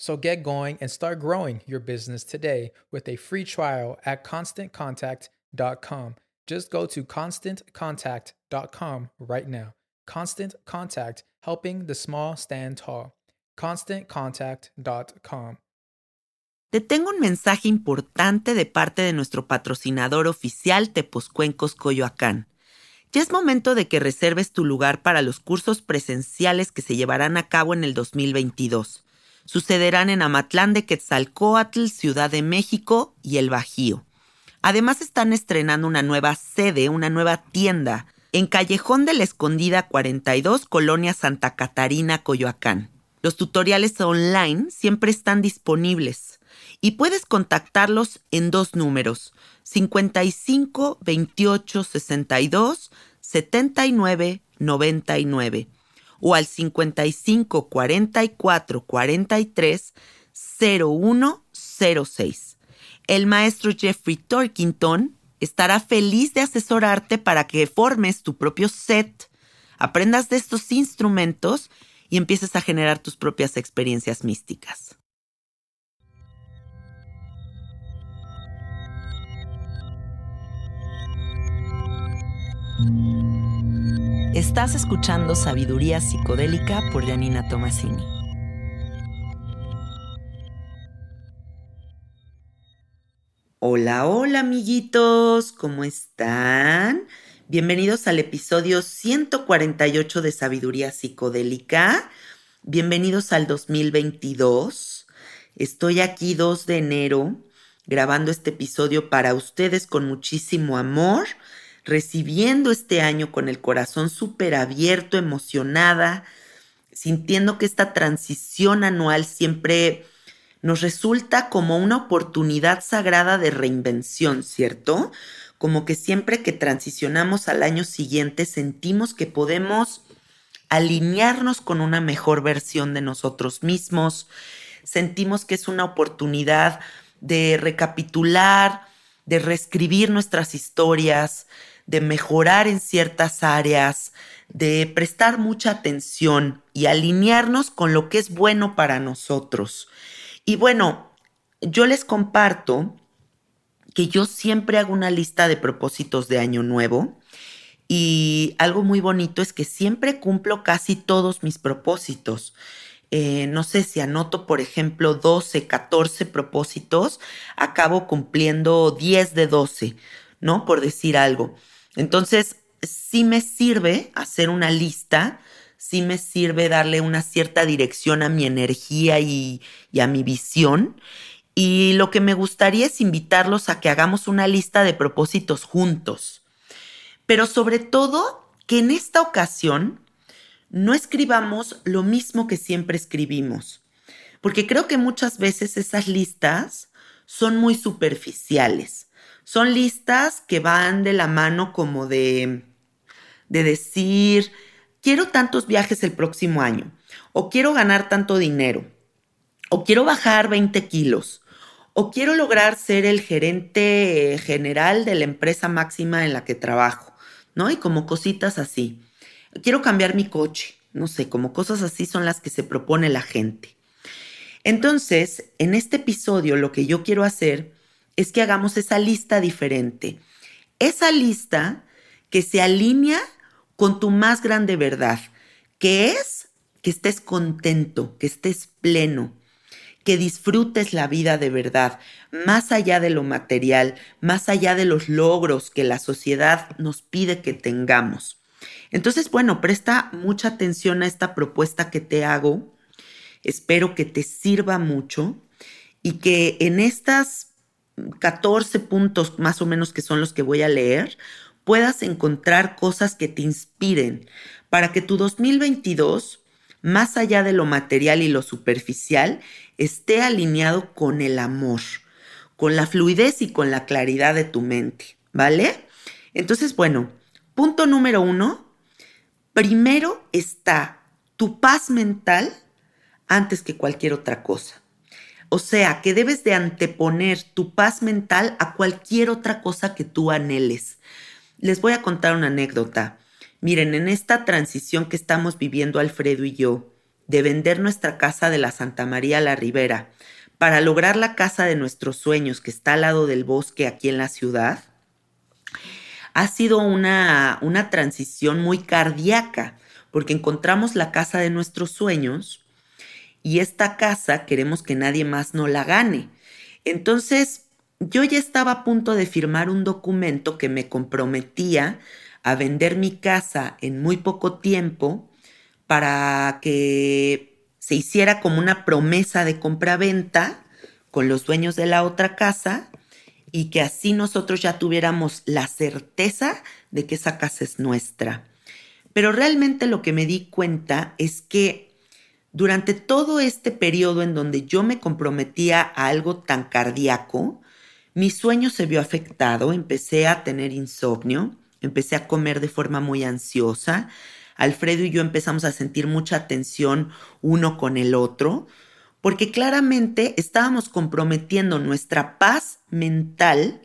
So get going and start growing your business today with a free trial at constantcontact.com. Just go to constantcontact.com right now. Constant Contact, helping the small stand tall. ConstantContact.com. Te tengo un mensaje importante de parte de nuestro patrocinador oficial Tepozcuencos Coyoacán. Ya es momento de que reserves tu lugar para los cursos presenciales que se llevarán a cabo en el 2022 sucederán en Amatlán de Quetzalcoatl, Ciudad de México y El Bajío. Además están estrenando una nueva sede, una nueva tienda, en Callejón de la Escondida 42, Colonia Santa Catarina, Coyoacán. Los tutoriales online siempre están disponibles y puedes contactarlos en dos números, 55 28 62 79 99 o al 55 44 43 0106. El maestro Jeffrey Torkington estará feliz de asesorarte para que formes tu propio set, aprendas de estos instrumentos y empieces a generar tus propias experiencias místicas. Estás escuchando Sabiduría Psicodélica por Janina Tomasini. Hola, hola amiguitos, ¿cómo están? Bienvenidos al episodio 148 de Sabiduría Psicodélica. Bienvenidos al 2022. Estoy aquí 2 de enero grabando este episodio para ustedes con muchísimo amor recibiendo este año con el corazón súper abierto, emocionada, sintiendo que esta transición anual siempre nos resulta como una oportunidad sagrada de reinvención, ¿cierto? Como que siempre que transicionamos al año siguiente sentimos que podemos alinearnos con una mejor versión de nosotros mismos, sentimos que es una oportunidad de recapitular, de reescribir nuestras historias, de mejorar en ciertas áreas, de prestar mucha atención y alinearnos con lo que es bueno para nosotros. Y bueno, yo les comparto que yo siempre hago una lista de propósitos de año nuevo y algo muy bonito es que siempre cumplo casi todos mis propósitos. eh, no sé si anoto, por ejemplo, 12, 14 propósitos, acabo cumpliendo 10 de 12, ¿no? Por decir algo. Entonces, sí me sirve hacer una lista, sí me sirve darle una cierta dirección a mi energía y, y a mi visión. Y lo que me gustaría es invitarlos a que hagamos una lista de propósitos juntos. Pero sobre todo, que en esta ocasión no escribamos lo mismo que siempre escribimos, porque creo que muchas veces esas listas son muy superficiales. Son listas que van de la mano como de, de decir, quiero tantos viajes el próximo año, o quiero ganar tanto dinero, o quiero bajar 20 kilos, o quiero lograr ser el gerente general de la empresa máxima en la que trabajo, ¿no? Y como cositas así quiero cambiar mi coche, no sé, como cosas así son las que se propone la gente. Entonces, en este episodio lo que yo quiero hacer es que hagamos esa lista diferente. Esa lista que se alinea con tu más grande verdad, que es que estés contento, que estés pleno, que disfrutes la vida de verdad, más allá de lo material, más allá de los logros que la sociedad nos pide que tengamos. Entonces, bueno, presta mucha atención a esta propuesta que te hago. Espero que te sirva mucho y que en estas 14 puntos más o menos que son los que voy a leer, puedas encontrar cosas que te inspiren para que tu 2022, más allá de lo material y lo superficial, esté alineado con el amor, con la fluidez y con la claridad de tu mente, ¿vale? Entonces, bueno, punto número uno, primero está tu paz mental antes que cualquier otra cosa. O sea, que debes de anteponer tu paz mental a cualquier otra cosa que tú anheles. Les voy a contar una anécdota. Miren, en esta transición que estamos viviendo Alfredo y yo, de vender nuestra casa de la Santa María la Ribera para lograr la casa de nuestros sueños que está al lado del bosque aquí en la ciudad, ha sido una, una transición muy cardíaca, porque encontramos la casa de nuestros sueños y esta casa queremos que nadie más no la gane. Entonces, yo ya estaba a punto de firmar un documento que me comprometía a vender mi casa en muy poco tiempo para que se hiciera como una promesa de compra-venta con los dueños de la otra casa y que así nosotros ya tuviéramos la certeza de que esa casa es nuestra. Pero realmente lo que me di cuenta es que durante todo este periodo en donde yo me comprometía a algo tan cardíaco, mi sueño se vio afectado, empecé a tener insomnio, empecé a comer de forma muy ansiosa, Alfredo y yo empezamos a sentir mucha tensión uno con el otro, porque claramente estábamos comprometiendo nuestra paz mental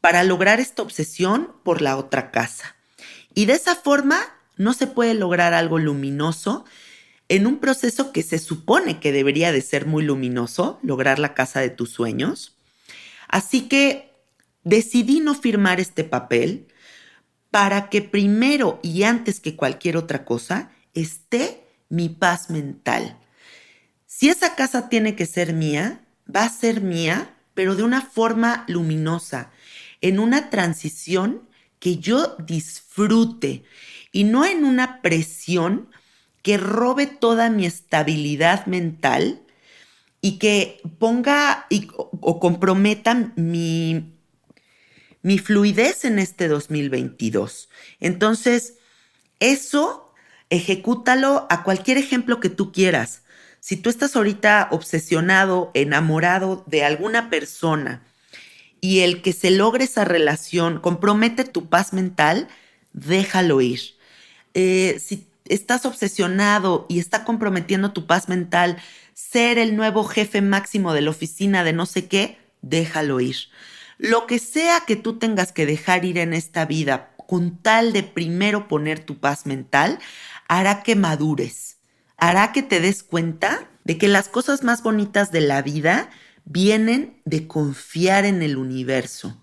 para lograr esta obsesión por la otra casa. Y de esa forma no se puede lograr algo luminoso en un proceso que se supone que debería de ser muy luminoso, lograr la casa de tus sueños. Así que decidí no firmar este papel para que primero y antes que cualquier otra cosa esté mi paz mental. Si esa casa tiene que ser mía, va a ser mía, pero de una forma luminosa, en una transición que yo disfrute y no en una presión que robe toda mi estabilidad mental y que ponga o, comprometa mi, mi fluidez en este 2022. Entonces, eso ejecútalo a cualquier ejemplo que tú quieras. Si tú estás ahorita obsesionado, enamorado de alguna persona y el que se logre esa relación compromete tu paz mental, déjalo ir. Eh, si estás obsesionado y está comprometiendo tu paz mental ser el nuevo jefe máximo de la oficina de no sé qué, déjalo ir. Lo que sea que tú tengas que dejar ir en esta vida con tal de primero poner tu paz mental, hará que madures hará que te des cuenta de que las cosas más bonitas de la vida vienen de confiar en el universo.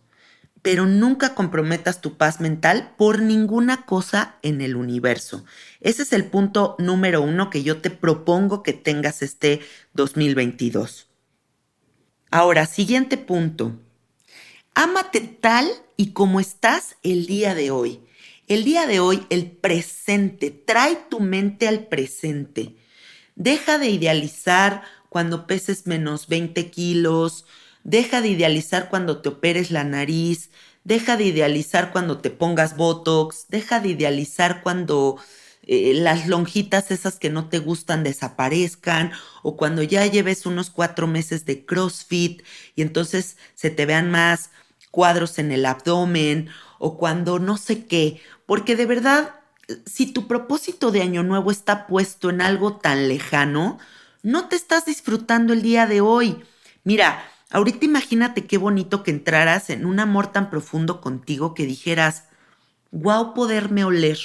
Pero nunca comprometas tu paz mental por ninguna cosa en el universo. Ese es el punto número uno que yo te propongo que tengas este 2022. Ahora, siguiente punto. Ámate tal y como estás el día de hoy. El día de hoy, el presente. Trae tu mente al presente. Deja de idealizar cuando peses menos 20 kilos. Deja de idealizar cuando te operes la nariz. Deja de idealizar cuando te pongas Botox. Deja de idealizar cuando eh, las lonjitas esas que no te gustan desaparezcan o cuando ya lleves unos cuatro meses de CrossFit y entonces se te vean más cuadros en el abdomen o cuando no sé qué, porque de verdad, si tu propósito de año nuevo está puesto en algo tan lejano, no te estás disfrutando el día de hoy. Mira, ahorita imagínate qué bonito que entraras en un amor tan profundo contigo que dijeras, wow, poderme oler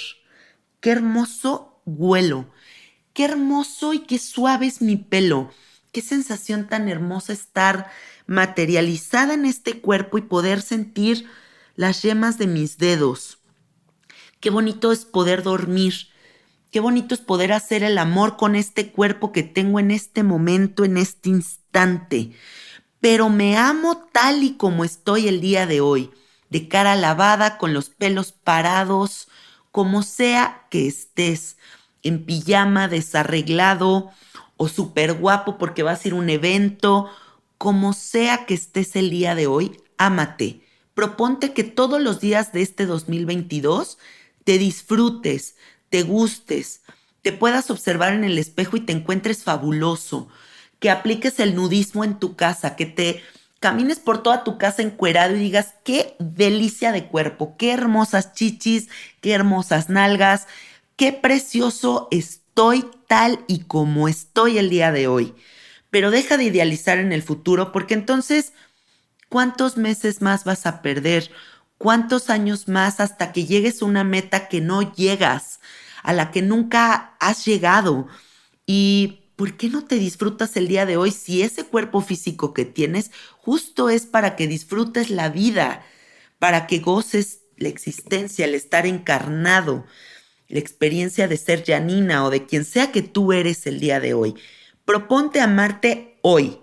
qué hermoso huelo, qué hermoso y qué suave es mi pelo, qué sensación tan hermosa estar materializada en este cuerpo y poder sentir las yemas de mis dedos. Qué bonito es poder dormir, qué bonito es poder hacer el amor con este cuerpo que tengo en este momento, en este instante. Pero me amo tal y como estoy el día de hoy, de cara lavada, con los pelos parados, como sea que estés, en pijama, desarreglado o súper guapo porque vas a ir a un evento, como sea que estés el día de hoy, ámate. Proponte que todos los días de este 2022 te disfrutes, te gustes, te puedas observar en el espejo y te encuentres fabuloso, que apliques el nudismo en tu casa, que te camines por toda tu casa encuerado y digas, qué delicia de cuerpo, qué hermosas chichis, qué hermosas nalgas, qué precioso estoy tal y como estoy el día de hoy. Pero deja de idealizar en el futuro porque entonces, ¿cuántos meses más vas a perder? ¿Cuántos años más hasta que llegues a una meta que no llegas, a la que nunca has llegado? Y ¿por qué no te disfrutas el día de hoy si ese cuerpo físico que tienes justo es para que disfrutes la vida, para que goces la existencia, el estar encarnado, la experiencia de ser Janina o de quien sea que tú eres el día de hoy? Proponte amarte hoy.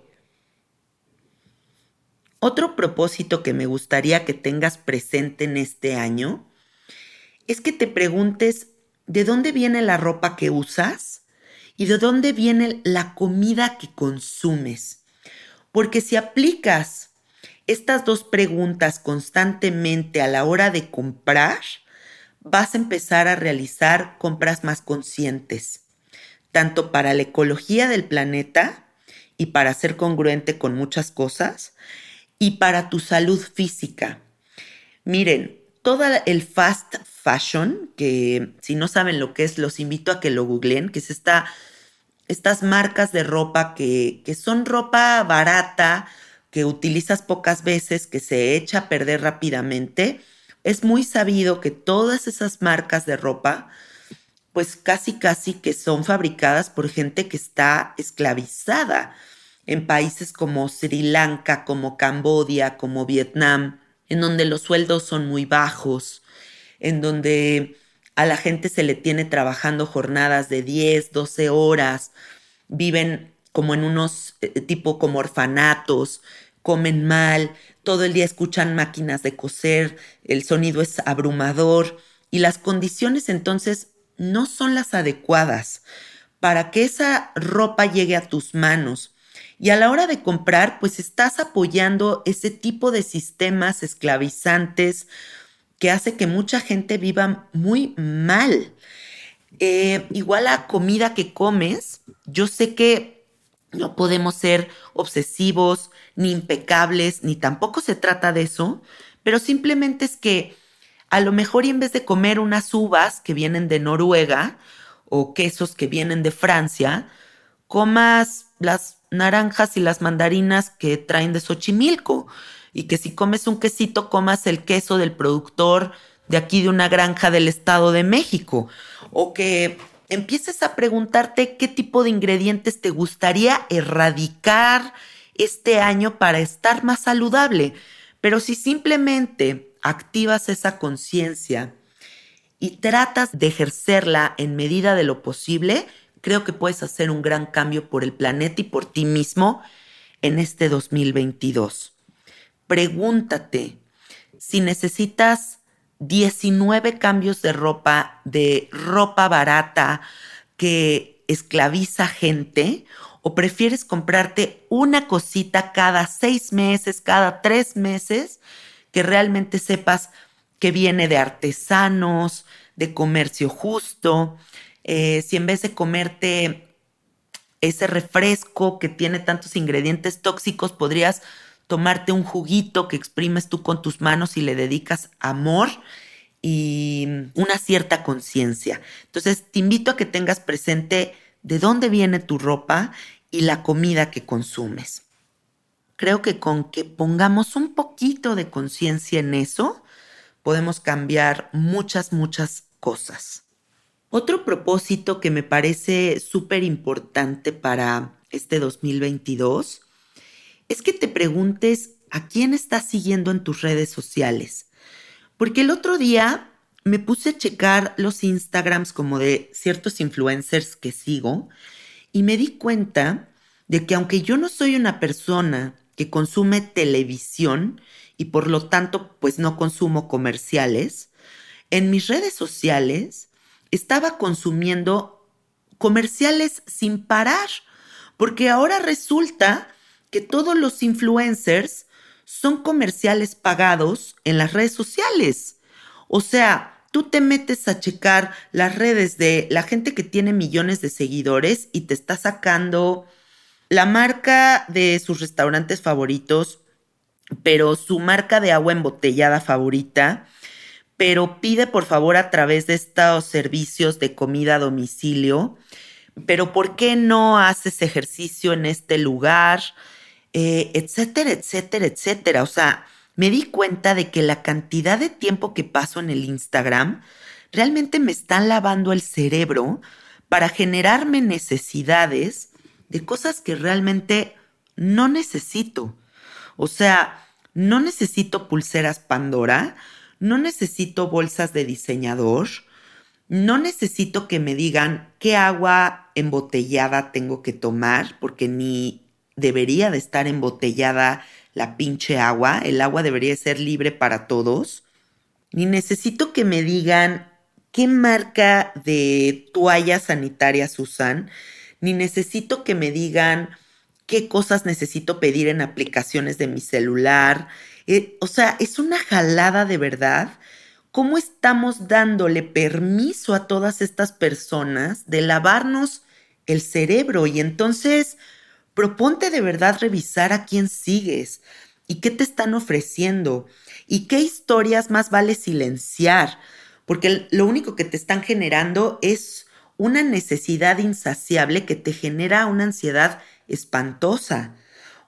Otro propósito que me gustaría que tengas presente en este año es que te preguntes, ¿de dónde viene la ropa que usas? Y de dónde viene la comida que consumes. Porque si aplicas estas dos preguntas constantemente a la hora de comprar, vas a empezar a realizar compras más conscientes, tanto para la ecología del planeta y para ser congruente con muchas cosas, y para tu salud física. Miren, todo el fast fashion, que si no saben lo que es, los invito a que lo googleen, que es esta estas marcas de ropa que, que son ropa barata, que utilizas pocas veces, que se echa a perder rápidamente, es muy sabido que todas esas marcas de ropa, pues casi casi que son fabricadas por gente que está esclavizada en países como Sri Lanka, como Cambodia, como Vietnam, en donde los sueldos son muy bajos, en donde a la gente se le tiene trabajando jornadas de 10, 12 horas, viven como en unos eh, tipo como orfanatos, comen mal, todo el día escuchan máquinas de coser, el sonido es abrumador y las condiciones entonces no son las adecuadas para que esa ropa llegue a tus manos. Y a la hora de comprar, pues estás apoyando ese tipo de sistemas esclavizantes que hace que mucha gente viva muy mal. Eh, igual la comida que comes, yo sé que no podemos ser obsesivos, ni impecables, ni tampoco se trata de eso, pero simplemente es que a lo mejor en vez de comer unas uvas que vienen de Noruega o quesos que vienen de Francia, comas las naranjas y las mandarinas que traen de Xochimilco y que si comes un quesito comas el queso del productor de aquí de una granja del Estado de México o que empieces a preguntarte qué tipo de ingredientes te gustaría erradicar este año para estar más saludable. Pero si simplemente activas esa conciencia y tratas de ejercerla en medida de lo posible, creo que puedes hacer un gran cambio por el planeta y por ti mismo en este 2022. Pregúntate si necesitas 19 cambios de ropa, de ropa barata que esclaviza gente, o prefieres comprarte una cosita cada seis meses, cada tres meses, que realmente sepas que viene de artesanos, de comercio justo. Eh, si en vez de comerte ese refresco que tiene tantos ingredientes tóxicos, podrías tomarte un juguito que exprimes tú con tus manos y le dedicas amor y una cierta conciencia. Entonces, te invito a que tengas presente de dónde viene tu ropa y la comida que consumes. Creo que con que pongamos un poquito de conciencia en eso, podemos cambiar muchas, muchas cosas. Otro propósito que me parece súper importante para este 2022 es que te preguntes a quién estás siguiendo en tus redes sociales. Porque el otro día me puse a checar los Instagrams como de ciertos influencers que sigo y me di cuenta de que aunque yo no soy una persona que consume televisión y por lo tanto pues no consumo comerciales, en mis redes sociales estaba consumiendo comerciales sin parar, porque ahora resulta que todos los influencers son comerciales pagados en las redes sociales. O sea, tú te metes a checar las redes de la gente que tiene millones de seguidores y te está sacando la marca de sus restaurantes favoritos, pero su marca de agua embotellada favorita, pero pide por favor a través de estos servicios de comida a domicilio, pero ¿por qué no haces ejercicio en este lugar? Eh, etcétera, etcétera, etcétera. O sea, me di cuenta de que la cantidad de tiempo que paso en el Instagram realmente me están lavando el cerebro para generarme necesidades de cosas que realmente no necesito. O sea, no necesito pulseras Pandora, no necesito bolsas de diseñador, no necesito que me digan qué agua embotellada tengo que tomar, porque ni debería de estar embotellada la pinche agua, el agua debería ser libre para todos, ni necesito que me digan qué marca de toallas sanitarias usan, ni necesito que me digan qué cosas necesito pedir en aplicaciones de mi celular. Eh, o sea, es una jalada de verdad. ¿Cómo estamos dándole permiso a todas estas personas de lavarnos el cerebro? Y entonces, Proponte de verdad revisar a quién sigues y qué te están ofreciendo y qué historias más vale silenciar, porque lo único que te están generando es una necesidad insaciable que te genera una ansiedad espantosa,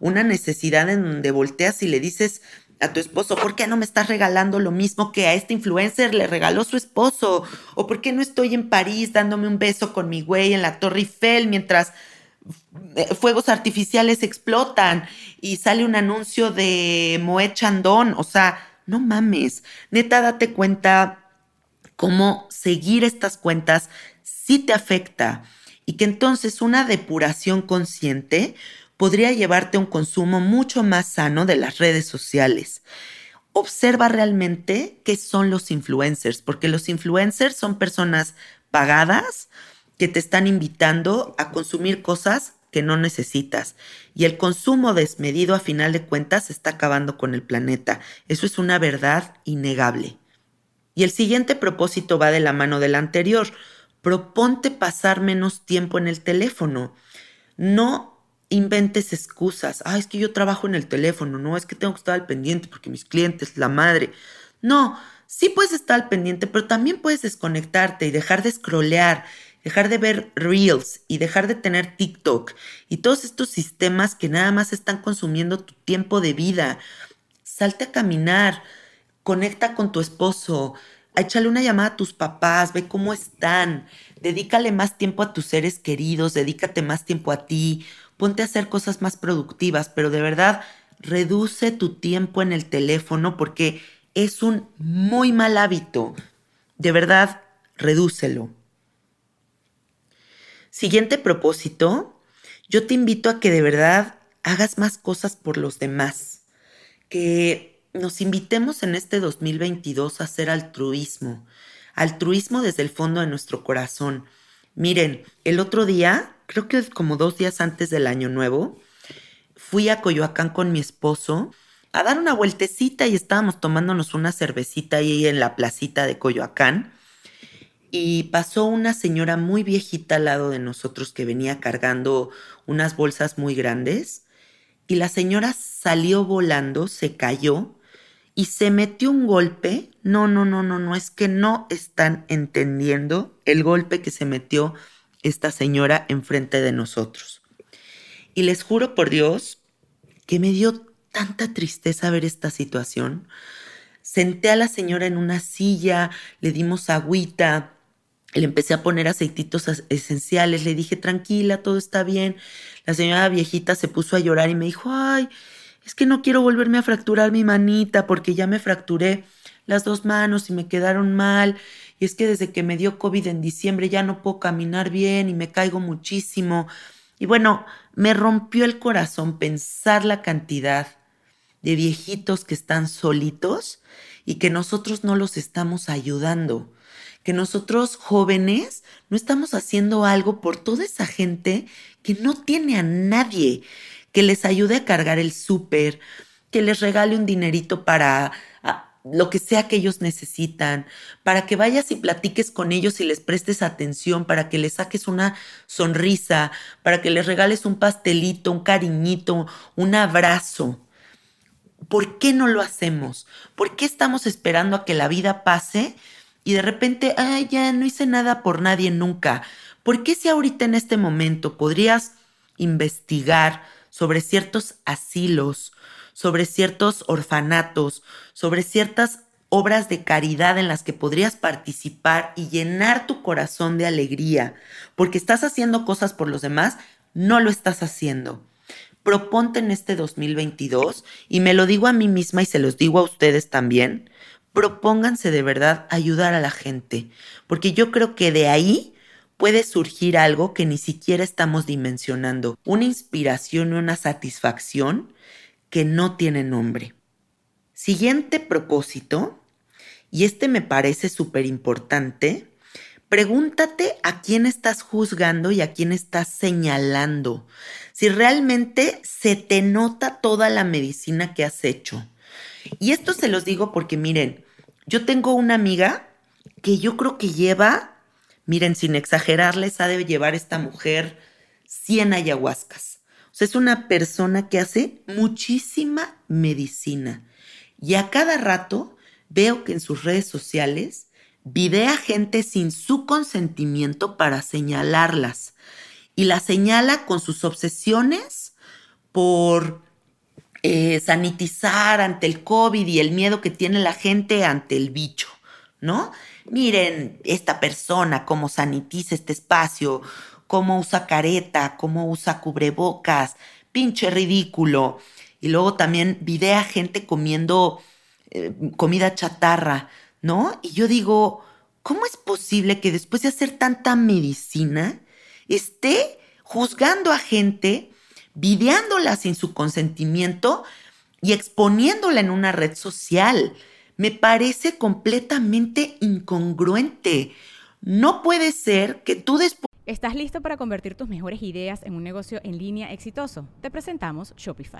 una necesidad en donde volteas y le dices a tu esposo, ¿por qué no me estás regalando lo mismo que a este influencer le regaló su esposo? ¿O por qué no estoy en París dándome un beso con mi güey en la Torre Eiffel mientras fuegos artificiales explotan y sale un anuncio de Moet Chandon. O sea, no mames. Neta, date cuenta cómo seguir estas cuentas sí te afecta y que entonces una depuración consciente podría llevarte a un consumo mucho más sano de las redes sociales. Observa realmente qué son los influencers, porque los influencers son personas pagadas que te están invitando a consumir cosas que no necesitas. Y el consumo desmedido a final de cuentas está acabando con el planeta. Eso es una verdad innegable. Y el siguiente propósito va de la mano del anterior. Proponte pasar menos tiempo en el teléfono. No inventes excusas. Ah, es que yo trabajo en el teléfono. No, es que tengo que estar al pendiente porque mis clientes, la madre. No, sí puedes estar al pendiente, pero también puedes desconectarte y dejar de scrollear dejar de ver Reels y dejar de tener TikTok y todos estos sistemas que nada más están consumiendo tu tiempo de vida. Salte a caminar, conecta con tu esposo, échale una llamada a tus papás, ve cómo están, dedícale más tiempo a tus seres queridos, dedícate más tiempo a ti, ponte a hacer cosas más productivas, pero de verdad reduce tu tiempo en el teléfono porque Es un muy mal hábito. De verdad, redúcelo. Siguiente propósito, yo te invito a que de verdad hagas más cosas por los demás, que nos invitemos en este 2022 a hacer altruismo, altruismo desde el fondo de nuestro corazón. Miren, el otro día, creo que como dos días antes del año nuevo, fui a Coyoacán con mi esposo a dar una vueltecita y estábamos tomándonos una cervecita ahí en la placita de Coyoacán. Y pasó una señora muy viejita al lado de nosotros que venía cargando unas bolsas muy grandes. Y la señora salió volando, se cayó y se metió un golpe. No, no, no, no, no, es que no están entendiendo el golpe que se metió esta señora enfrente de nosotros. Y les juro por Dios que me dio tanta tristeza ver esta situación. Senté a la señora en una silla, le dimos agüita, le empecé a poner aceititos esenciales, le dije, tranquila, todo está bien. La señora viejita se puso a llorar y me dijo, ay, es que no quiero volverme a fracturar mi manita porque ya me fracturé las dos manos y me quedaron mal. Y es que desde que me dio COVID en diciembre ya no puedo caminar bien y me caigo muchísimo. Y bueno, me rompió el corazón pensar la cantidad de viejitos que están solitos y que nosotros no los estamos ayudando, que nosotros jóvenes no estamos haciendo algo por toda esa gente que no tiene a nadie, que les ayude a cargar el súper, que les regale un dinerito para lo que sea que ellos necesitan, para que vayas y platiques con ellos y les prestes atención, para que les saques una sonrisa, para que les regales un pastelito, un cariñito, un abrazo. ¿Por qué no lo hacemos? ¿Por qué estamos esperando a que la vida pase y de repente, ay, ya no hice nada por nadie nunca? ¿Por qué si ahorita en este momento podrías investigar sobre ciertos asilos, sobre ciertos orfanatos, sobre ciertas obras de caridad en las que podrías participar y llenar tu corazón de alegría, porque estás haciendo cosas por los demás, no lo estás haciendo. Proponte en este 2022, y me lo digo a mí misma y se los digo a ustedes también, propónganse de verdad ayudar a la gente, porque yo creo que de ahí puede surgir algo que ni siquiera estamos dimensionando, una inspiración y una satisfacción que no tiene nombre. Siguiente propósito, y este me parece súper importante, pregúntate a quién estás juzgando y a quién estás señalando, si realmente se te nota toda la medicina que has hecho. Y esto se los digo porque miren, yo tengo una amiga que yo creo que lleva, miren, sin exagerarles, ha de llevar esta mujer 100 ayahuascas es una persona que hace muchísima medicina. Y a cada rato veo que en sus redes sociales videa gente sin su consentimiento para señalarlas. Y la señala con sus obsesiones por eh, sanitizar ante el COVID y el miedo que tiene la gente ante el bicho, ¿no? Miren esta persona, cómo sanitiza este espacio, cómo usa careta, cómo usa cubrebocas, pinche ridículo. Y luego también videa gente comiendo eh, comida chatarra, ¿no? Y yo digo, ¿cómo es posible que después de hacer tanta medicina esté juzgando a gente, videándola sin su consentimiento y exponiéndola en una red social? Me parece completamente incongruente. No puede ser que tú después ¿Estás listo para convertir tus mejores ideas en un negocio en línea exitoso? Te presentamos Shopify.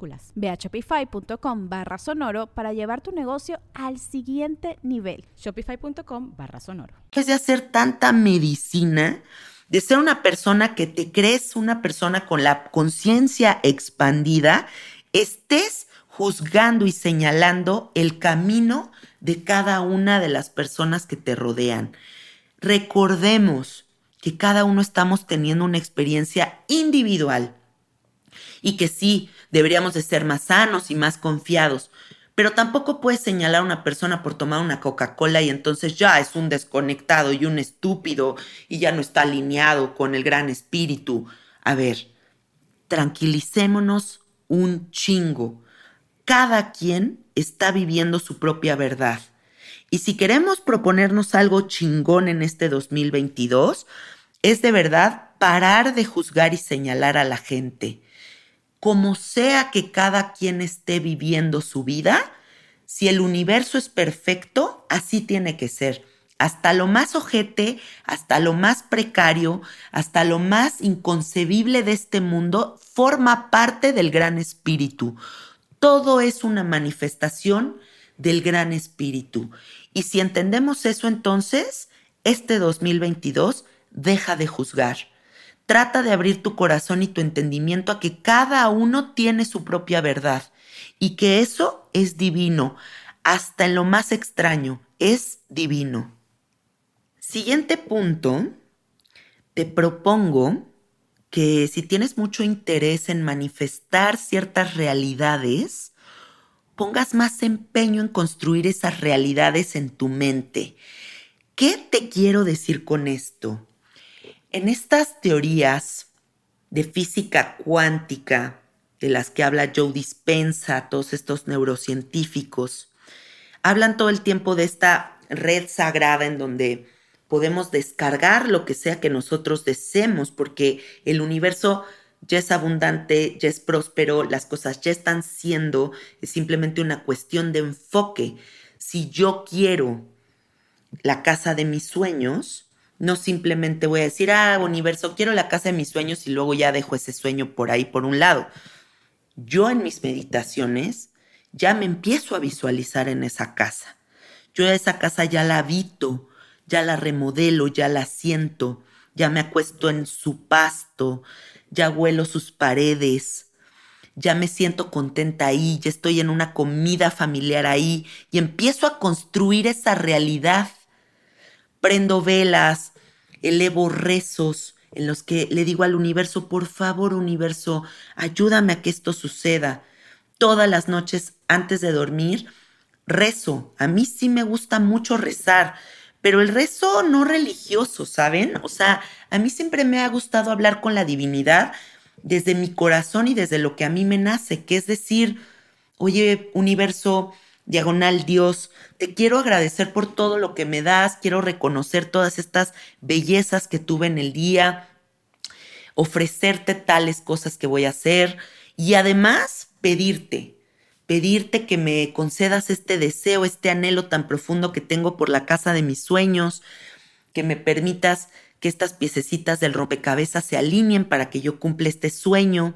mayúsculas. Ve a shopify.com barra sonoro para llevar tu negocio al siguiente nivel. Shopify.com barra sonoro. Es de hacer tanta medicina, de ser una persona que te crees una persona con la conciencia expandida, estés juzgando y señalando el camino de cada una de las personas que te rodean. Recordemos que cada uno estamos teniendo una experiencia individual y que sí, deberíamos de ser más sanos y más confiados, pero tampoco puedes señalar a una persona por tomar una Coca-Cola y entonces ya es un desconectado y un estúpido y ya no está alineado con el gran espíritu. A ver, tranquilicémonos un chingo. Cada quien está viviendo su propia verdad. Y si queremos proponernos algo chingón en este 2022, es de verdad parar de juzgar y señalar a la gente. Como sea que cada quien esté viviendo su vida, si el universo es perfecto, así tiene que ser. Hasta lo más ojete, hasta lo más precario, hasta lo más inconcebible de este mundo, forma parte del gran espíritu. Todo es una manifestación del gran espíritu. Y si entendemos eso entonces, este 2022 deja de juzgar. Trata de abrir tu corazón y tu entendimiento a que cada uno tiene su propia verdad y que eso es divino, hasta en lo más extraño, es divino. Siguiente punto, te propongo que si tienes mucho interés en manifestar ciertas realidades, pongas más empeño en construir esas realidades en tu mente. ¿Qué te quiero decir con esto? En estas teorías de física cuántica, de las que habla Joe Dispensa, todos estos neurocientíficos, hablan todo el tiempo de esta red sagrada en donde podemos descargar lo que sea que nosotros deseemos, porque el universo ya es abundante, ya es próspero, las cosas ya están siendo, es simplemente una cuestión de enfoque. Si yo quiero la casa de mis sueños, no simplemente voy a decir, ah, universo, quiero la casa de mis sueños y luego ya dejo ese sueño por ahí, por un lado. Yo en mis meditaciones ya me empiezo a visualizar en esa casa. Yo esa casa ya la habito, ya la remodelo, ya la siento, ya me acuesto en su pasto, ya huelo sus paredes, ya me siento contenta ahí, ya estoy en una comida familiar ahí y empiezo a construir esa realidad. Prendo velas, elevo rezos en los que le digo al universo, por favor universo, ayúdame a que esto suceda. Todas las noches antes de dormir, rezo. A mí sí me gusta mucho rezar pero el rezo no religioso, ¿saben? O sea, a mí siempre me ha gustado hablar con la divinidad desde mi corazón y desde lo que a mí me nace, que es decir, oye, universo, diagonal Dios, te quiero agradecer por todo lo que me das, quiero reconocer todas estas bellezas que tuve en el día, ofrecerte tales cosas que voy a hacer y además pedirte, pedirte que me concedas este deseo, este anhelo tan profundo que tengo por la casa de mis sueños, que me permitas que estas piececitas del rompecabezas se alineen para que yo cumpla este sueño.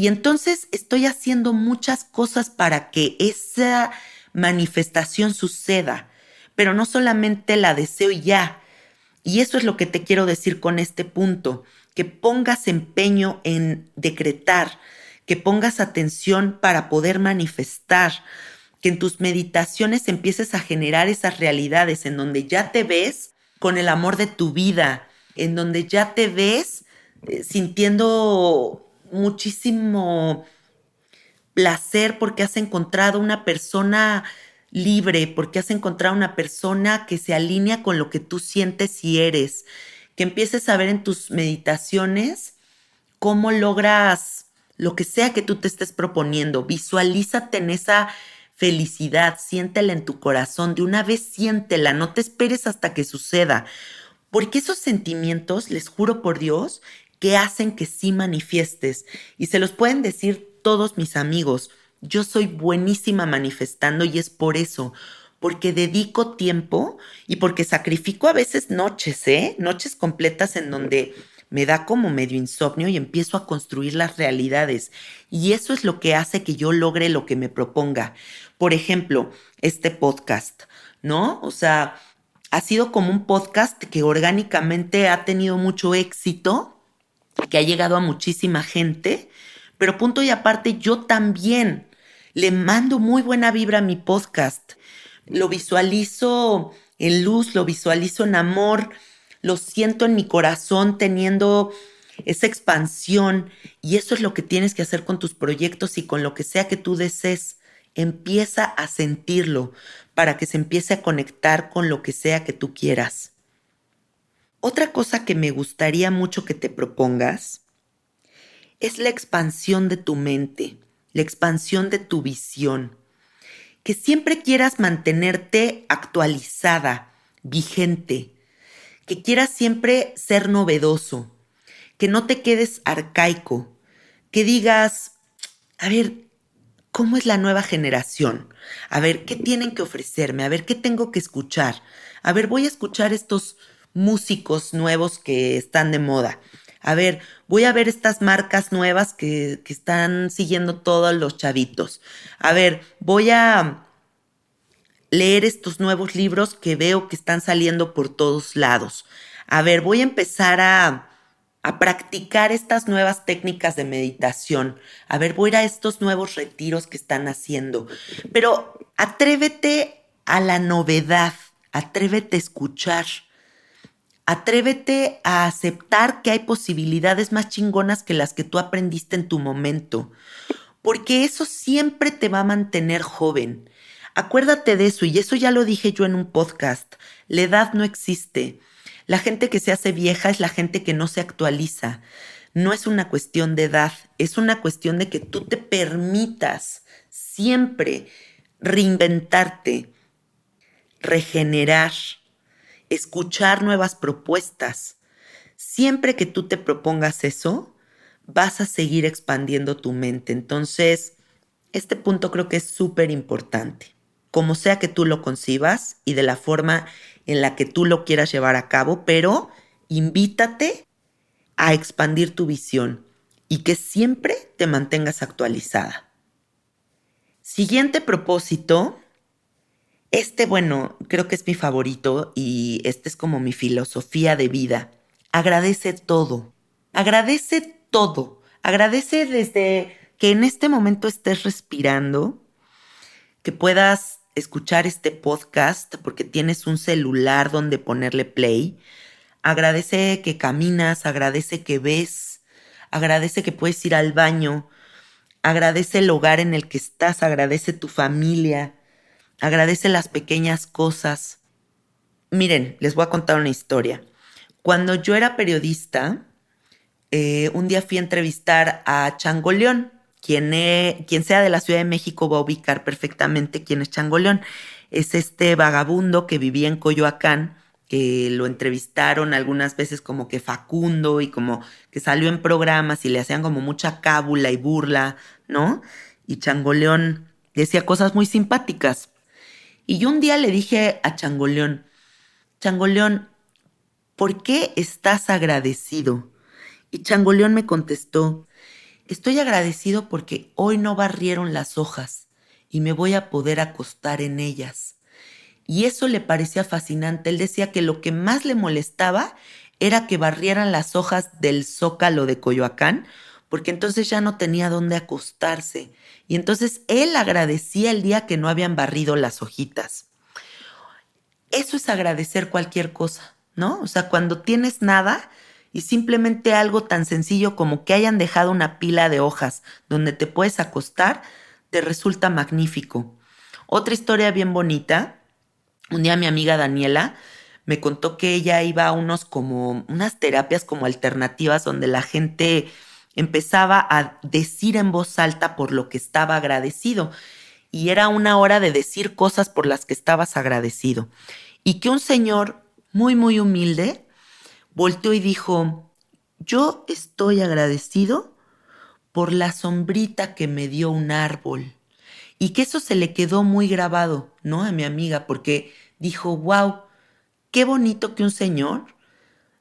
Y entonces estoy haciendo muchas cosas para que esa manifestación suceda, pero no solamente la deseo ya. Y eso es lo que te quiero decir con este punto, que pongas empeño en decretar, que pongas atención para poder manifestar, que en tus meditaciones empieces a generar esas realidades en donde ya te ves con el amor de tu vida, en donde ya te ves eh, sintiendo muchísimo placer porque has encontrado una persona libre, porque has encontrado una persona que se alinea con lo que tú sientes y eres, que empieces a ver en tus meditaciones cómo logras lo que sea que tú te estés proponiendo, visualízate en esa felicidad, siéntela en tu corazón, de una vez siéntela, no te esperes hasta que suceda, porque esos sentimientos, les juro por Dios, que hacen que sí manifiestes. Y se los pueden decir todos mis amigos, yo soy buenísima manifestando y es por eso, porque dedico tiempo y porque sacrifico a veces noches, ¿eh? Noches completas en donde me da como medio insomnio y empiezo a construir las realidades. Y eso es lo que hace que yo logre lo que me proponga. Por ejemplo, este podcast, ¿no? O sea, ha sido como un podcast que orgánicamente ha tenido mucho éxito, que ha llegado a muchísima gente, pero punto y aparte yo también le mando muy buena vibra a mi podcast. Lo visualizo en luz, lo visualizo en amor, lo siento en mi corazón teniendo esa expansión y eso es lo que tienes que hacer con tus proyectos y con lo que sea que tú desees. Empieza a sentirlo para que se empiece a conectar con lo que sea que tú quieras. Otra cosa que me gustaría mucho que te propongas es la expansión de tu mente, la expansión de tu visión. Que siempre quieras mantenerte actualizada, vigente, que quieras siempre ser novedoso, que no te quedes arcaico, que digas, a ver, ¿cómo es la nueva generación? A ver, ¿qué tienen que ofrecerme? A ver, ¿qué tengo que escuchar? A ver, voy a escuchar estos músicos nuevos que están de moda. A ver, voy a ver estas marcas nuevas que, que están siguiendo todos los chavitos. A ver, voy a leer estos nuevos libros que veo que están saliendo por todos lados. A ver, voy a empezar a, a practicar estas nuevas técnicas de meditación. A ver, voy a ir a estos nuevos retiros que están haciendo. Pero atrévete a la novedad, atrévete a escuchar. Atrévete a aceptar que hay posibilidades más chingonas que las que tú aprendiste en tu momento, porque eso siempre te va a mantener joven. Acuérdate de eso, y eso ya lo dije yo en un podcast. La edad no existe. La gente que se hace vieja es la gente que no se actualiza. No es una cuestión de edad, es una cuestión de que tú te permitas siempre reinventarte, regenerar, escuchar nuevas propuestas. Siempre que tú te propongas eso, vas a seguir expandiendo tu mente. Entonces, este punto creo que es súper importante como sea que tú lo concibas y de la forma en la que tú lo quieras llevar a cabo, pero invítate a expandir tu visión y que siempre te mantengas actualizada. Siguiente propósito. Este, bueno, creo que es mi favorito y este es como mi filosofía de vida. Agradece todo. Agradece todo. Agradece desde que en este momento estés respirando, que puedas escuchar este podcast porque tienes un celular donde ponerle play. Agradece que caminas, agradece que ves, agradece que puedes ir al baño, agradece el hogar en el que estás, agradece tu familia, agradece las pequeñas cosas. Miren, les voy a contar una historia. Cuando yo era periodista, eh, un día fui a entrevistar a Changoleón quien, quien sea de la Ciudad de México va a ubicar perfectamente quién es Changoleón. Es este vagabundo que vivía en Coyoacán, que lo entrevistaron algunas veces como que Facundo y como que salió en programas y le hacían como mucha cábula y burla, ¿no? Y Changoleón decía cosas muy simpáticas. Y yo un día le dije a Changoleón, Changoleón, ¿por qué estás agradecido? Y Changoleón me contestó, Estoy agradecido porque hoy no barrieron las hojas y me voy a poder acostar en ellas. Y eso le parecía fascinante. Él decía que lo que más le molestaba era que barrieran las hojas del zócalo de Coyoacán, porque entonces ya no tenía dónde acostarse. Y entonces él agradecía el día que no habían barrido las hojitas. Eso es agradecer cualquier cosa, ¿no? O sea, cuando tienes nada, y simplemente algo tan sencillo como que hayan dejado una pila de hojas donde te puedes acostar, te resulta magnífico. Otra historia bien bonita, un día mi amiga Daniela me contó que ella iba a unos como unas terapias como alternativas donde la gente empezaba a decir en voz alta por lo que estaba agradecido y era una hora de decir cosas por las que estabas agradecido y que un señor muy muy humilde volteó y dijo, yo estoy agradecido por la sombrita que me dio un árbol. Y que eso se le quedó muy grabado, ¿no? A mi amiga, porque dijo, wow, qué bonito que un señor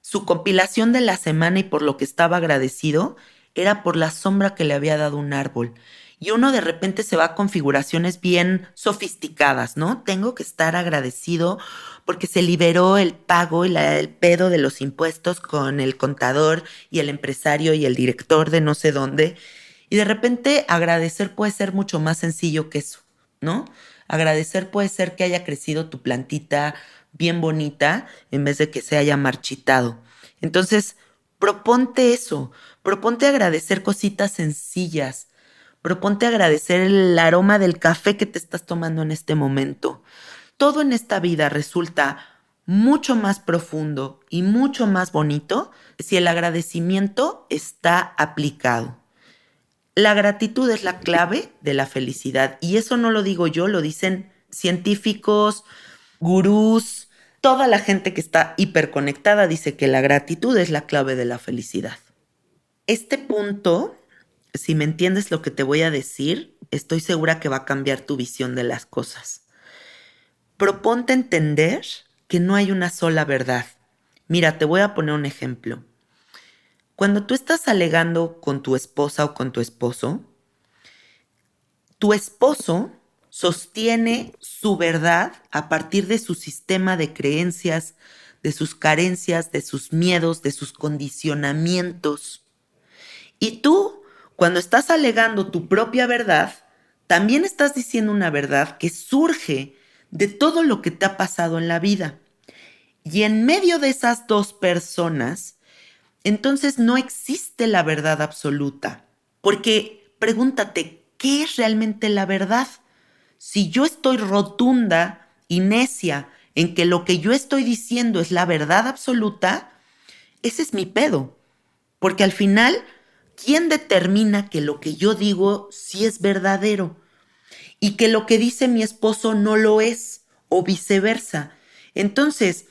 su compilación de la semana y por lo que estaba agradecido era por la sombra que le había dado un árbol. Y uno de repente se va a configuraciones bien sofisticadas, ¿no? Tengo que estar agradecido porque se liberó el pago y el pedo de los impuestos con el contador y el empresario y el director de no sé dónde. Y de repente agradecer puede ser mucho más sencillo que eso, ¿no? Agradecer puede ser que haya crecido tu plantita bien bonita en vez de que se haya marchitado. Entonces, proponte eso, proponte agradecer cositas sencillas, proponte agradecer el aroma del café que te estás tomando en este momento. Todo en esta vida resulta mucho más profundo y mucho más bonito si el agradecimiento está aplicado. La gratitud es la clave de la felicidad y eso no lo digo yo, lo dicen científicos, gurús, Toda la gente que está hiperconectada dice que la gratitud es la clave de la felicidad. Este punto, si me entiendes lo que te voy a decir, estoy segura que va a cambiar tu visión de las cosas. Proponte entender que no hay una sola verdad. Mira, te voy a poner un ejemplo. Cuando tú estás alegando con tu esposa o con tu esposo, tu esposo sostiene su verdad a partir de su sistema de creencias, de sus carencias, de sus miedos, de sus condicionamientos. Y tú, cuando estás alegando tu propia verdad, también estás diciendo una verdad que surge de todo lo que te ha pasado en la vida. Y en medio de esas dos personas, entonces no existe la verdad absoluta. Porque pregúntate, ¿qué es realmente la verdad? si yo estoy rotunda y necia en que lo que yo estoy diciendo es la verdad absoluta, ese es mi pedo. Porque al final, ¿quién determina que lo que yo digo sí es verdadero? Y que lo que dice mi esposo no lo es, o viceversa. Entonces,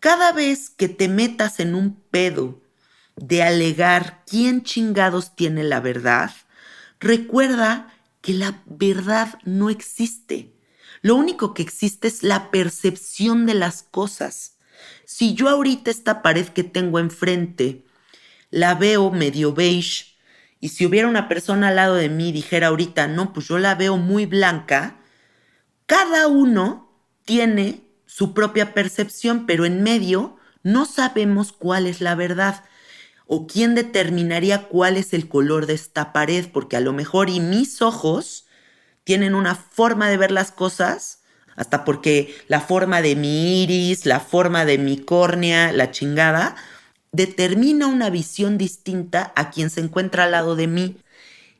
cada vez que te metas en un pedo de alegar quién chingados tiene la verdad, recuerda que la verdad no existe. Lo único que existe es la percepción de las cosas. Si yo ahorita esta pared que tengo enfrente la veo medio beige y si hubiera una persona al lado de mí dijera ahorita, no, pues yo la veo muy blanca, cada uno tiene su propia percepción, pero en medio no sabemos cuál es la verdad o quién determinaría cuál es el color de esta pared, porque a lo mejor y mis ojos tienen una forma de ver las cosas, hasta porque la forma de mi iris, la forma de mi córnea, la chingada, determina una visión distinta a quien se encuentra al lado de mí.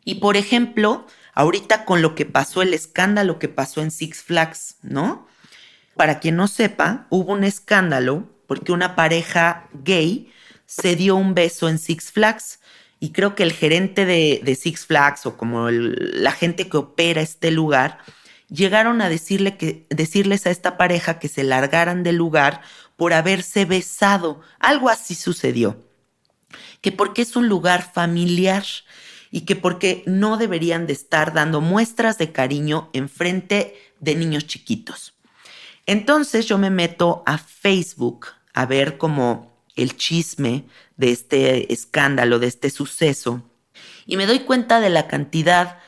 Y por ejemplo, ahorita con lo que pasó, el escándalo que pasó en Six Flags, ¿no? Para quien no sepa, hubo un escándalo porque una pareja gay se dio un beso en Six Flags. Y creo que el gerente de, Six Flags o como la gente que opera este lugar, llegaron a decirle que, decirles a esta pareja que se largaran del lugar por haberse besado. Algo así sucedió. Que porque es un lugar familiar y que porque no deberían de estar dando muestras de cariño en frente de niños chiquitos. Entonces yo me meto a Facebook a ver cómo el chisme de este escándalo, de este suceso, y me doy cuenta de la cantidad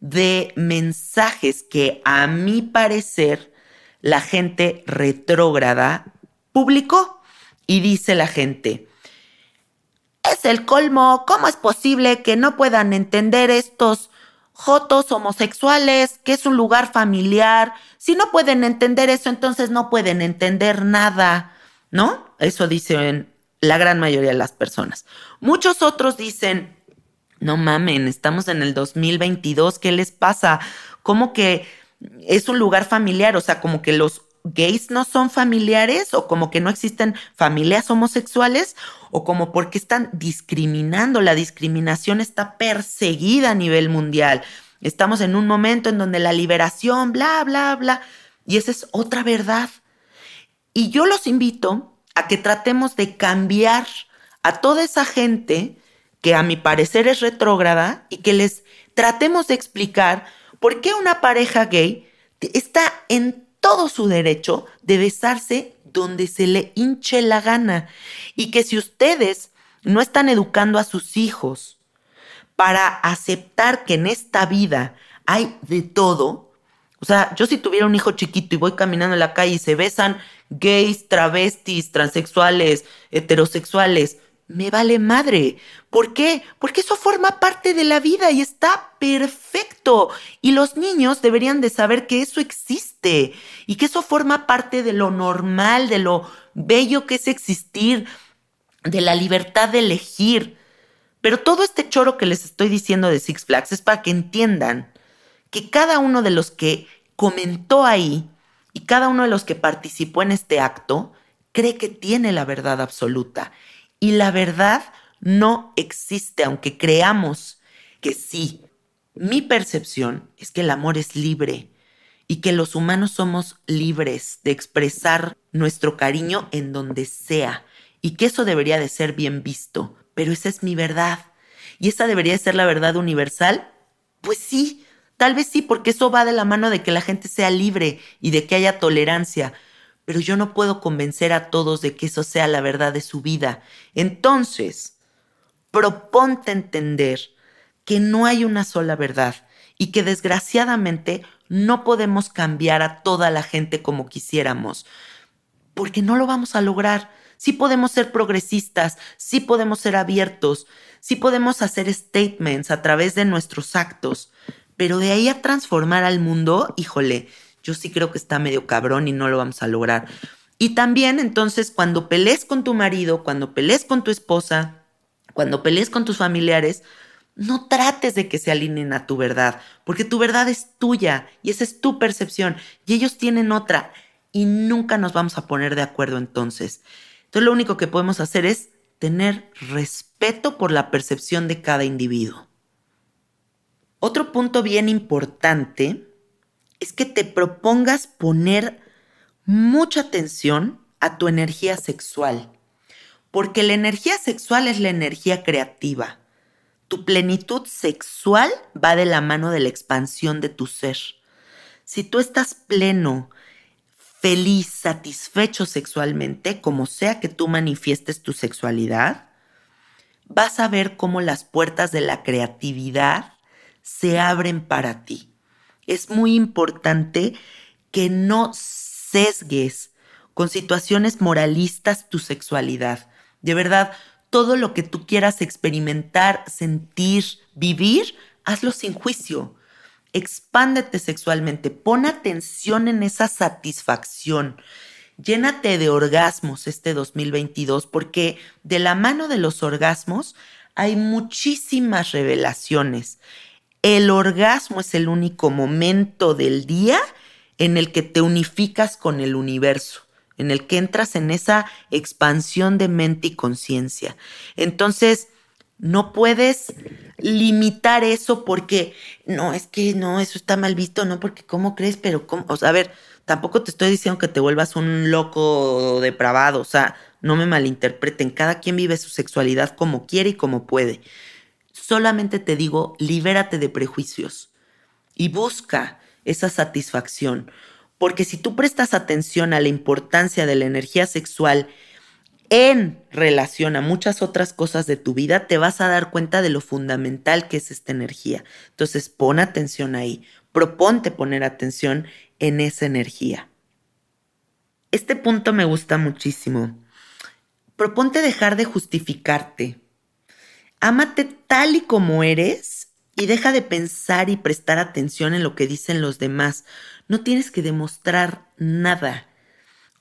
de mensajes que a mi parecer la gente retrógrada publicó. Y dice la gente, es el colmo, ¿cómo es posible que no puedan entender estos jotos homosexuales, que es un lugar familiar? Si no pueden entender eso, entonces no pueden entender nada. ¿no? Eso dicen la gran mayoría de las personas. Muchos otros dicen, no mamen, estamos en el 2022, ¿qué les pasa? ¿Cómo que es un lugar familiar? O sea, como que los gays no son familiares o como que no existen familias homosexuales o como porque están discriminando. La discriminación está perseguida a nivel mundial. Estamos en un momento en donde la liberación, bla, bla, bla. Y esa es otra verdad. Y yo los invito a que tratemos de cambiar a toda esa gente que a mi parecer es retrógrada y que les tratemos de explicar por qué una pareja gay está en todo su derecho de besarse donde se le hinche la gana. Y que si ustedes no están educando a sus hijos para aceptar que en esta vida hay de todo, o sea, yo si tuviera un hijo chiquito y voy caminando en la calle y se besan gays, travestis, transexuales, heterosexuales, me vale madre. ¿Por qué? Porque eso forma parte de la vida y está perfecto. Y los niños deberían de saber que eso existe y que eso forma parte de lo normal, de lo bello que es existir, de la libertad de elegir. Pero todo este choro que les estoy diciendo de Six Flags es para que entiendan que cada uno de los que comentó ahí y cada uno de los que participó en este acto cree que tiene la verdad absoluta. Y la verdad no existe, aunque creamos que sí. Mi percepción es que el amor es libre y que los humanos somos libres de expresar nuestro cariño en donde sea y que eso debería de ser bien visto. Pero esa es mi verdad. ¿Y esa debería de ser la verdad universal? Pues sí, Tal vez sí, porque eso va de la mano de que la gente sea libre y de que haya tolerancia, pero yo no puedo convencer a todos de que eso sea la verdad de su vida. Entonces, proponte entender que no hay una sola verdad y que desgraciadamente no podemos cambiar a toda la gente como quisiéramos, porque no lo vamos a lograr. Sí podemos ser progresistas, sí podemos ser abiertos, sí podemos hacer statements a través de nuestros actos, pero de ahí a transformar al mundo, híjole, yo sí creo que está medio cabrón y no lo vamos a lograr. Y también entonces cuando pelees con tu marido, cuando pelees con tu esposa, cuando pelees con tus familiares, no trates de que se alineen a tu verdad, porque tu verdad es tuya y esa es tu percepción y ellos tienen otra y nunca nos vamos a poner de acuerdo entonces. Entonces lo único que podemos hacer es tener respeto por la percepción de cada individuo. Otro punto bien importante es que te propongas poner mucha atención a tu energía sexual, porque la energía sexual es la energía creativa. Tu plenitud sexual va de la mano de la expansión de tu ser. Si tú estás pleno, feliz, satisfecho sexualmente, como sea que tú manifiestes tu sexualidad, vas a ver cómo las puertas de la creatividad se abren para ti. Es muy importante que no sesgues con situaciones moralistas tu sexualidad. De verdad, todo lo que tú quieras experimentar, sentir, vivir, hazlo sin juicio. Expándete sexualmente, pon atención en esa satisfacción. Llénate de orgasmos este 2022 porque de la mano de los orgasmos hay muchísimas revelaciones. El orgasmo es el único momento del día en el que te unificas con el universo, en el que entras en esa expansión de mente y conciencia. Entonces, no puedes limitar eso porque, no, es que no, eso está mal visto, no, porque ¿cómo crees? Pero, ¿cómo? A ver, tampoco te estoy diciendo que te vuelvas un loco depravado, o sea, no me malinterpreten, cada quien vive su sexualidad como quiere y como puede. Solamente te digo, libérate de prejuicios y busca esa satisfacción. Porque si tú prestas atención a la importancia de la energía sexual en relación a muchas otras cosas de tu vida, te vas a dar cuenta de lo fundamental que es esta energía. Entonces, pon atención ahí, proponte poner atención en esa energía. Este punto me gusta muchísimo. Proponte dejar de justificarte, Ámate tal y como eres y deja de pensar y prestar atención en lo que dicen los demás. No tienes que demostrar nada.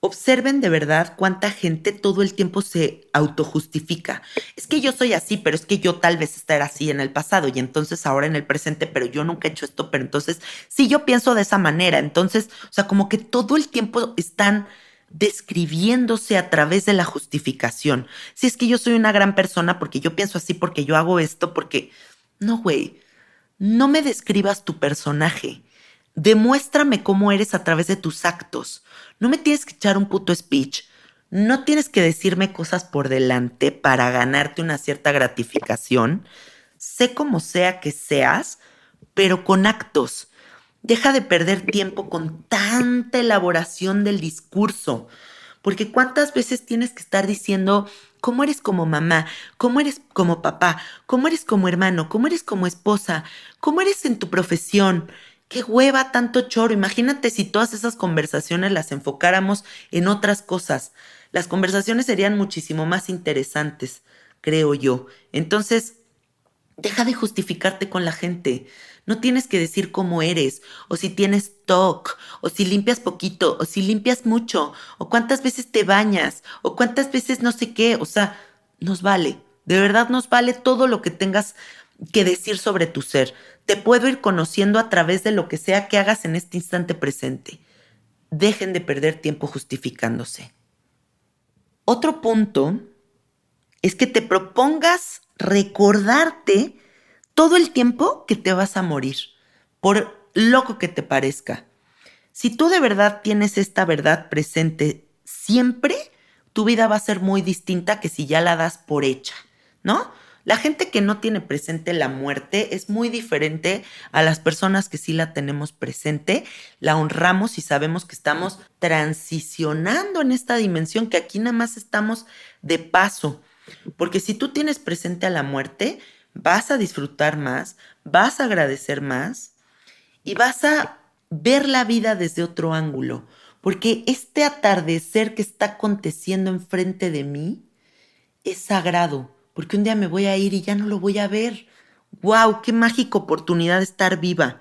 Observen de verdad cuánta gente todo el tiempo se autojustifica. Es que yo soy así, pero es que yo tal vez estar así en el pasado y entonces ahora en el presente, pero yo nunca he hecho esto, pero entonces sí yo pienso de esa manera. Entonces, o sea, como que todo el tiempo están describiéndose a través de la justificación. Si es que yo soy una gran persona porque yo pienso así, porque yo hago esto, porque... No, güey, no me describas tu personaje. Demuéstrame cómo eres a través de tus actos. No me tienes que echar un puto speech. No tienes que decirme cosas por delante para ganarte una cierta gratificación. Sé como sea que seas, pero con actos. Deja de perder tiempo con tanta elaboración del discurso, Porque cuántas veces tienes que estar diciendo cómo eres como mamá, cómo eres como papá, cómo eres como hermano, cómo eres como esposa, cómo eres en tu profesión. Qué hueva tanto choro. Imagínate si todas esas conversaciones las enfocáramos en otras cosas. Las conversaciones serían muchísimo más interesantes, creo yo. Entonces, deja de justificarte con la gente. No tienes que decir cómo eres, o si tienes TOC, o si limpias poquito, o si limpias mucho, o cuántas veces te bañas, o cuántas veces no sé qué. O sea, nos vale. De verdad nos vale todo lo que tengas que decir sobre tu ser. Te puedo ir conociendo a través de lo que sea que hagas en este instante presente. Dejen de perder tiempo justificándose. Otro punto es que te propongas recordarte todo el tiempo que te vas a morir, por loco que te parezca. Si tú de verdad tienes esta verdad presente siempre, tu vida va a ser muy distinta que si ya la das por hecha, ¿no? La gente que no tiene presente la muerte es muy diferente a las personas que sí la tenemos presente, la honramos y sabemos que estamos transicionando en esta dimensión, que aquí nada más estamos de paso. Porque si tú tienes presente a la muerte, vas a disfrutar más, vas a agradecer más y vas a ver la vida desde otro ángulo. Porque este atardecer que está aconteciendo enfrente de mí es sagrado, porque un día me voy a ir y ya no lo voy a ver. ¡Wow! ¡Qué mágica oportunidad de estar viva!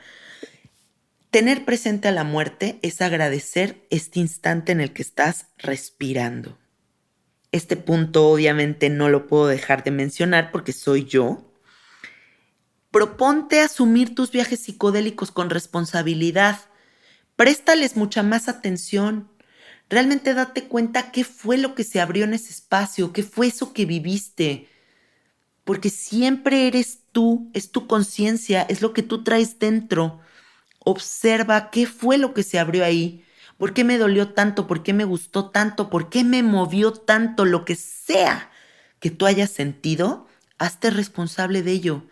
Tener presente a la muerte es agradecer este instante en el que estás respirando. Este punto obviamente no lo puedo dejar de mencionar porque soy yo. Proponte asumir tus viajes psicodélicos con responsabilidad. Préstales mucha más atención. Realmente date cuenta qué fue lo que se abrió en ese espacio, qué fue eso que viviste. Porque siempre eres tú, es tu conciencia, es lo que tú traes dentro. Observa qué fue lo que se abrió ahí ¿Por qué me dolió tanto? ¿Por qué me gustó tanto? ¿Por qué me movió tanto? Lo que sea que tú hayas sentido, hazte responsable de ello.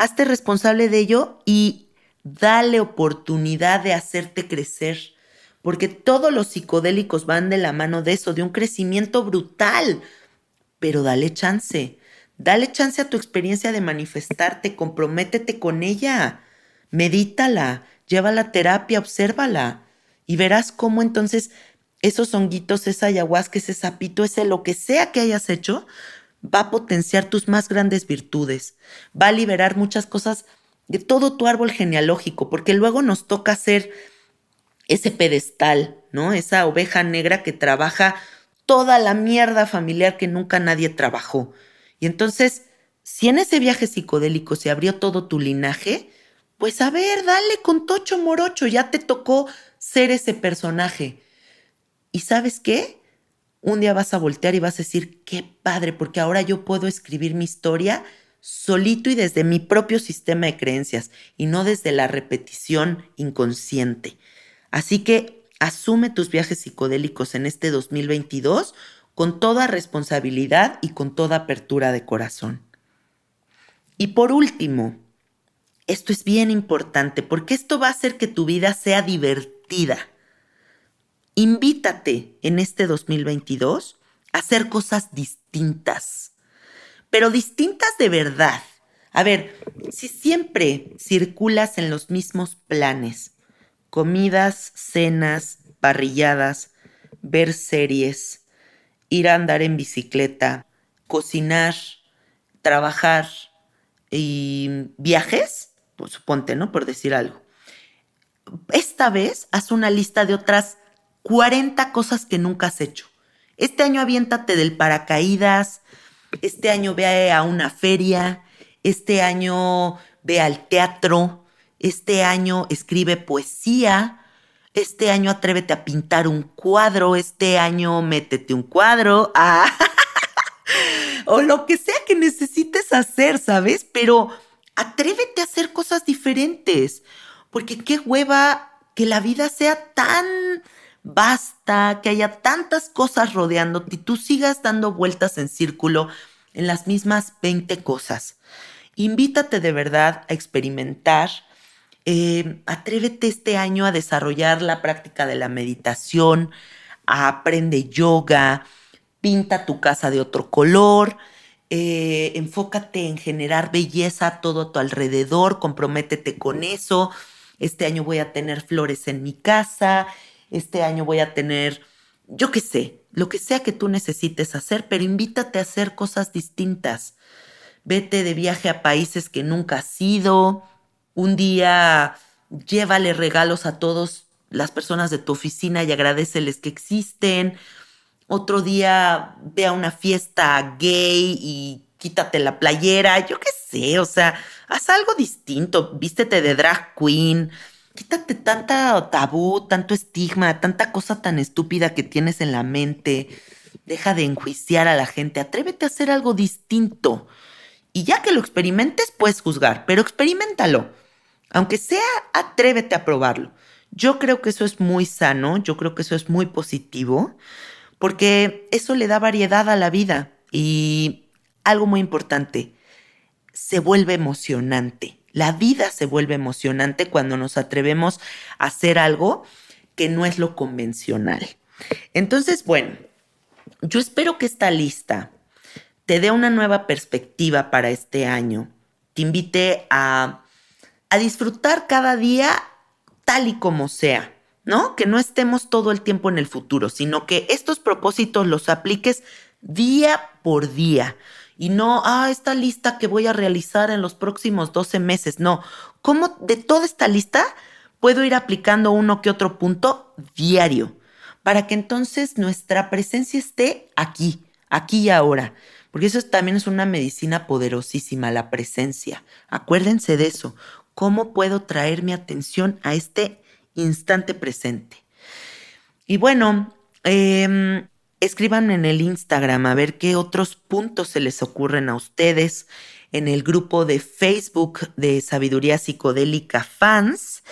Hazte responsable de ello y dale oportunidad de hacerte crecer. Porque todos los psicodélicos van de la mano de eso, de un crecimiento brutal. Pero dale chance. Dale chance a tu experiencia de manifestarte, comprométete con ella. Medítala, lleva la terapia, obsérvala y verás cómo entonces esos honguitos, esa ayahuasca, ese sapito, ese lo que sea que hayas hecho, va a potenciar tus más grandes virtudes, va a liberar muchas cosas de todo tu árbol genealógico, porque luego nos toca hacer ese pedestal, ¿no? Esa oveja negra que trabaja toda la mierda familiar que nunca nadie trabajó. Y entonces, si en ese viaje psicodélico se abrió todo tu linaje, pues a ver, dale con tocho morocho, ya te tocó ser ese personaje. ¿Y sabes qué? Un día vas a voltear y vas a decir, qué padre, porque ahora yo puedo escribir mi historia solito y desde mi propio sistema de creencias y no desde la repetición inconsciente. Así que asume tus viajes psicodélicos en este 2022 con toda responsabilidad y con toda apertura de corazón. Y por último, esto es bien importante porque esto va a hacer que tu vida sea divertida Invítate en este 2022 a hacer cosas distintas, pero distintas de verdad. A ver, si siempre circulas en los mismos planes, comidas, cenas, parrilladas, ver series, ir a andar en bicicleta, cocinar, trabajar y viajes, pues suponte, ¿no? Por decir algo esta vez haz una lista de otras 40 cosas que nunca has hecho. Este año aviéntate del paracaídas, este año ve a una feria, este año ve al teatro, este año escribe poesía, este año atrévete a pintar un cuadro, este año métete un cuadro, ah, o lo que sea que necesites hacer, ¿sabes? Pero atrévete a hacer cosas diferentes porque qué hueva que la vida sea tan vasta, que haya tantas cosas rodeándote y tú sigas dando vueltas en círculo en las mismas 20 cosas. Invítate de verdad a experimentar. Eh, atrévete este año a desarrollar la práctica de la meditación, aprende yoga, pinta tu casa de otro color, eh, enfócate en generar belleza a todo a tu alrededor, comprométete con eso. Este año voy a tener flores en mi casa, este año voy a tener, yo qué sé, lo que sea que tú necesites hacer, pero invítate a hacer cosas distintas. Vete de viaje a países que nunca has ido. Un día llévale regalos a todas las personas de tu oficina y agradeceles que existen. Otro día ve a una fiesta gay y quítate la playera, yo qué sé, o sea, haz algo distinto, vístete de drag queen, quítate tanta tabú, tanto estigma, tanta cosa tan estúpida que tienes en la mente, deja de enjuiciar a la gente, atrévete a hacer algo distinto. Y ya que lo experimentes, puedes juzgar, pero experimentalo. Aunque sea, atrévete a probarlo. Yo creo que eso es muy sano, yo creo que eso es muy positivo, porque eso le da variedad a la vida y algo muy importante, se vuelve emocionante. La vida se vuelve emocionante cuando nos atrevemos a hacer algo que no es lo convencional. Entonces, bueno, yo espero que esta lista te dé una nueva perspectiva para este año, te invite a a disfrutar cada día tal y como sea, ¿no? Que no estemos todo el tiempo en el futuro, sino que estos propósitos los apliques día por día. Y no, ah, esta lista que voy a realizar en los próximos 12 meses. No, ¿cómo de toda esta lista puedo ir aplicando uno que otro punto diario? Para que entonces nuestra presencia esté aquí, aquí y ahora. Porque eso también es una medicina poderosísima, la presencia. Acuérdense de eso cómo puedo traer mi atención a este instante presente. Y bueno, eh, escriban en el Instagram a ver qué otros puntos se les ocurren a ustedes en el grupo de Facebook de Sabiduría Psicodélica Fans.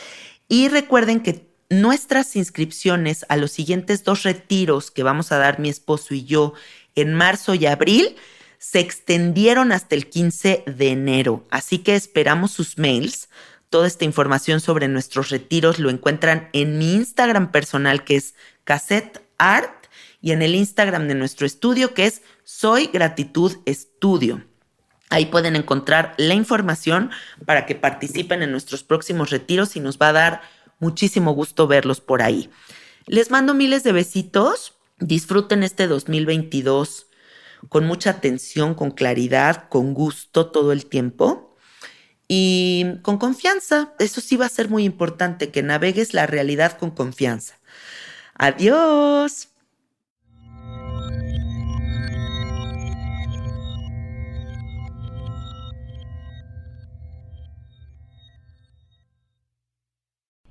Y recuerden que nuestras inscripciones a los siguientes dos retiros que vamos a dar mi esposo y yo en marzo y abril se extendieron hasta el 15 de enero, así que esperamos sus mails. Toda esta información sobre nuestros retiros lo encuentran en mi Instagram personal que es Cassette Art y en el Instagram de nuestro estudio que es Soy Gratitud Estudio. Ahí pueden encontrar la información para que participen en nuestros próximos retiros y nos va a dar muchísimo gusto verlos por ahí. Les mando miles de besitos. Disfruten este 2022 con mucha atención, con claridad, con gusto todo el tiempo y con confianza. Eso sí va a ser muy importante, que navegues la realidad con confianza. Adiós.